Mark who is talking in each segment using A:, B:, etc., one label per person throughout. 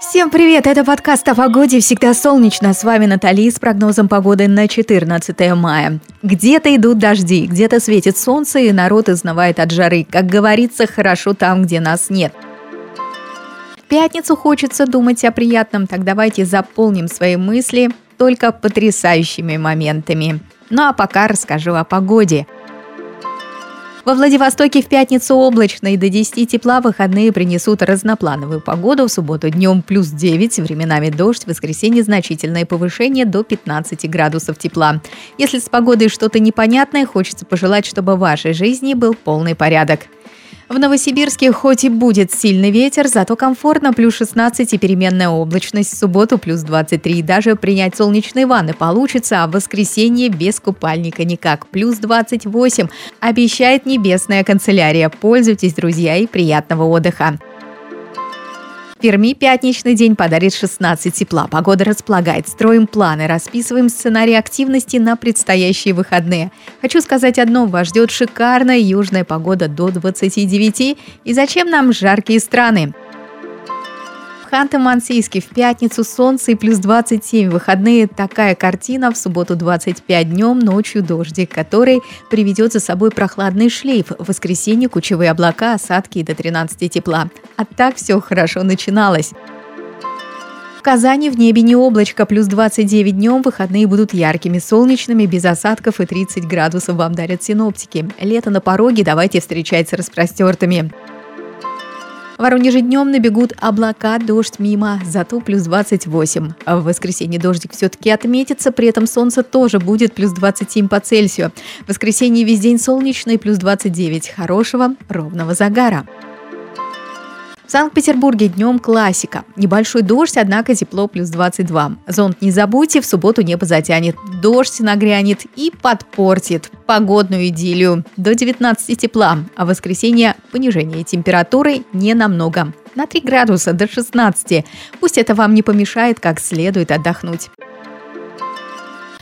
A: Всем привет! Это подкаст о погоде «Всегда солнечно». С вами Натали с прогнозом погоды на 14 мая. Где-то идут дожди, где-то светит солнце, и народ изнывает от жары. Как говорится, хорошо там, где нас нет. Пятницу хочется думать о приятном, так давайте заполним свои мысли только потрясающими моментами. Ну а пока расскажу о погоде – во Владивостоке в пятницу облачно и до 10 тепла выходные принесут разноплановую погоду. В субботу днем плюс 9, временами дождь, в воскресенье значительное повышение до 15 градусов тепла. Если с погодой что-то непонятное, хочется пожелать, чтобы в вашей жизни был полный порядок. В Новосибирске хоть и будет сильный ветер, зато комфортно плюс 16 и переменная облачность. В субботу плюс 23. Даже принять солнечные ванны получится, а в воскресенье без купальника никак. Плюс 28. Обещает небесная канцелярия. Пользуйтесь, друзья, и приятного отдыха. Перми пятничный день подарит 16 тепла. Погода располагает. Строим планы, расписываем сценарий активности на предстоящие выходные. Хочу сказать одно. Вас ждет шикарная южная погода до 29. И зачем нам жаркие страны? Ханты-Мансийске в пятницу солнце и плюс 27. Выходные такая картина. В субботу 25 днем, ночью дождик, который приведет за собой прохладный шлейф. В воскресенье кучевые облака, осадки до 13 тепла. А так все хорошо начиналось. В Казани в небе не облачко, плюс 29 днем, выходные будут яркими, солнечными, без осадков и 30 градусов вам дарят синоптики. Лето на пороге, давайте встречать с распростертыми. В Воронеже днем набегут облака, дождь мимо, зато плюс 28. А в воскресенье дождик все-таки отметится, при этом солнце тоже будет плюс 27 по Цельсию. В воскресенье весь день солнечный, плюс 29. Хорошего, ровного загара. В Санкт-Петербурге днем классика. Небольшой дождь, однако тепло плюс 22. Зонт не забудьте, в субботу небо затянет. Дождь нагрянет и подпортит погодную идиллию. До 19 тепла, а в воскресенье понижение температуры не намного. На 3 градуса до 16. Пусть это вам не помешает как следует отдохнуть.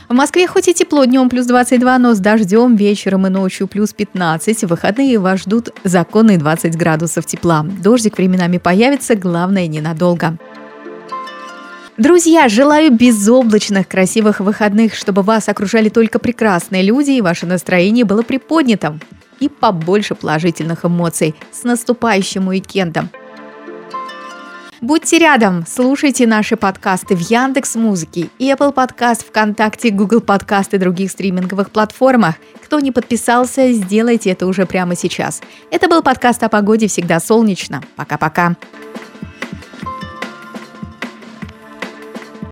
A: В Москве хоть и тепло днем плюс 22, но с дождем вечером и ночью плюс 15. В выходные вас ждут законные 20 градусов тепла. Дождик временами появится, главное ненадолго. Друзья, желаю безоблачных, красивых выходных, чтобы вас окружали только прекрасные люди и ваше настроение было приподнятым. И побольше положительных эмоций. С наступающим уикендом! Будьте рядом, слушайте наши подкасты в Яндекс Музыке, Apple Podcast, ВКонтакте, Google Podcast и других стриминговых платформах. Кто не подписался, сделайте это уже прямо сейчас. Это был подкаст о погоде «Всегда солнечно». Пока-пока.